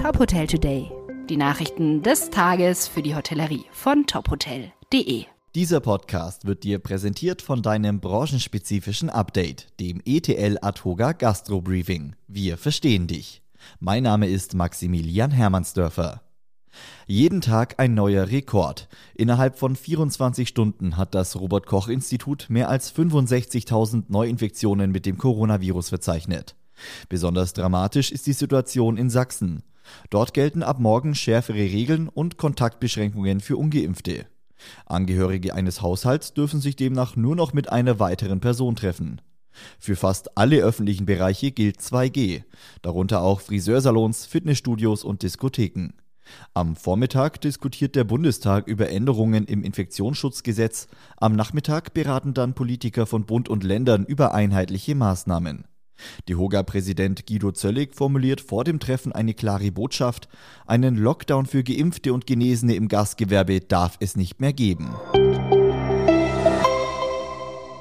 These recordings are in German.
Top Hotel Today. Die Nachrichten des Tages für die Hotellerie von tophotel.de. Dieser Podcast wird dir präsentiert von deinem branchenspezifischen Update, dem ETL Adhoga Gastro Briefing. Wir verstehen dich. Mein Name ist Maximilian Hermannsdörfer. Jeden Tag ein neuer Rekord. Innerhalb von 24 Stunden hat das Robert Koch Institut mehr als 65.000 Neuinfektionen mit dem Coronavirus verzeichnet. Besonders dramatisch ist die Situation in Sachsen. Dort gelten ab morgen schärfere Regeln und Kontaktbeschränkungen für ungeimpfte. Angehörige eines Haushalts dürfen sich demnach nur noch mit einer weiteren Person treffen. Für fast alle öffentlichen Bereiche gilt 2G, darunter auch Friseursalons, Fitnessstudios und Diskotheken. Am Vormittag diskutiert der Bundestag über Änderungen im Infektionsschutzgesetz, am Nachmittag beraten dann Politiker von Bund und Ländern über einheitliche Maßnahmen. DEHOGA-Präsident Guido Zöllig formuliert vor dem Treffen eine klare Botschaft: Einen Lockdown für Geimpfte und Genesene im Gastgewerbe darf es nicht mehr geben.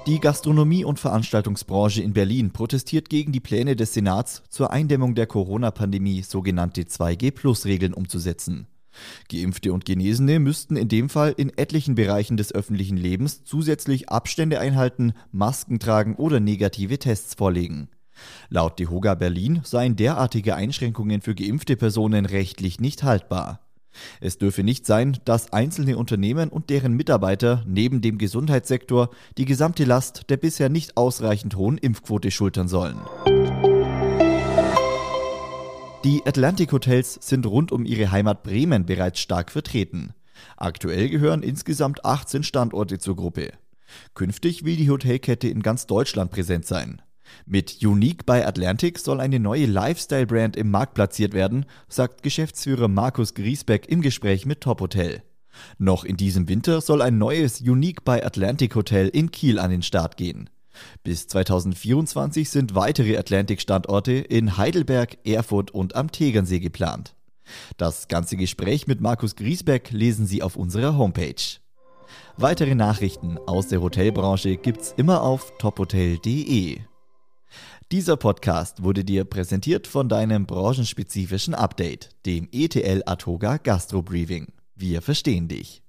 Die Gastronomie- und Veranstaltungsbranche in Berlin protestiert gegen die Pläne des Senats, zur Eindämmung der Corona-Pandemie sogenannte 2G-Plus-Regeln umzusetzen. Geimpfte und Genesene müssten in dem Fall in etlichen Bereichen des öffentlichen Lebens zusätzlich Abstände einhalten, Masken tragen oder negative Tests vorlegen. Laut DeHoga Berlin seien derartige Einschränkungen für geimpfte Personen rechtlich nicht haltbar. Es dürfe nicht sein, dass einzelne Unternehmen und deren Mitarbeiter neben dem Gesundheitssektor die gesamte Last der bisher nicht ausreichend hohen Impfquote schultern sollen. Die Atlantic Hotels sind rund um ihre Heimat Bremen bereits stark vertreten. Aktuell gehören insgesamt 18 Standorte zur Gruppe. Künftig will die Hotelkette in ganz Deutschland präsent sein. Mit Unique by Atlantic soll eine neue Lifestyle-Brand im Markt platziert werden, sagt Geschäftsführer Markus Griesbeck im Gespräch mit Top Hotel. Noch in diesem Winter soll ein neues Unique by Atlantic Hotel in Kiel an den Start gehen. Bis 2024 sind weitere Atlantic-Standorte in Heidelberg, Erfurt und am Tegernsee geplant. Das ganze Gespräch mit Markus Griesbeck lesen Sie auf unserer Homepage. Weitere Nachrichten aus der Hotelbranche gibt's immer auf tophotel.de. Dieser Podcast wurde dir präsentiert von deinem branchenspezifischen Update, dem ETL Atoga Gastro Briefing. Wir verstehen dich.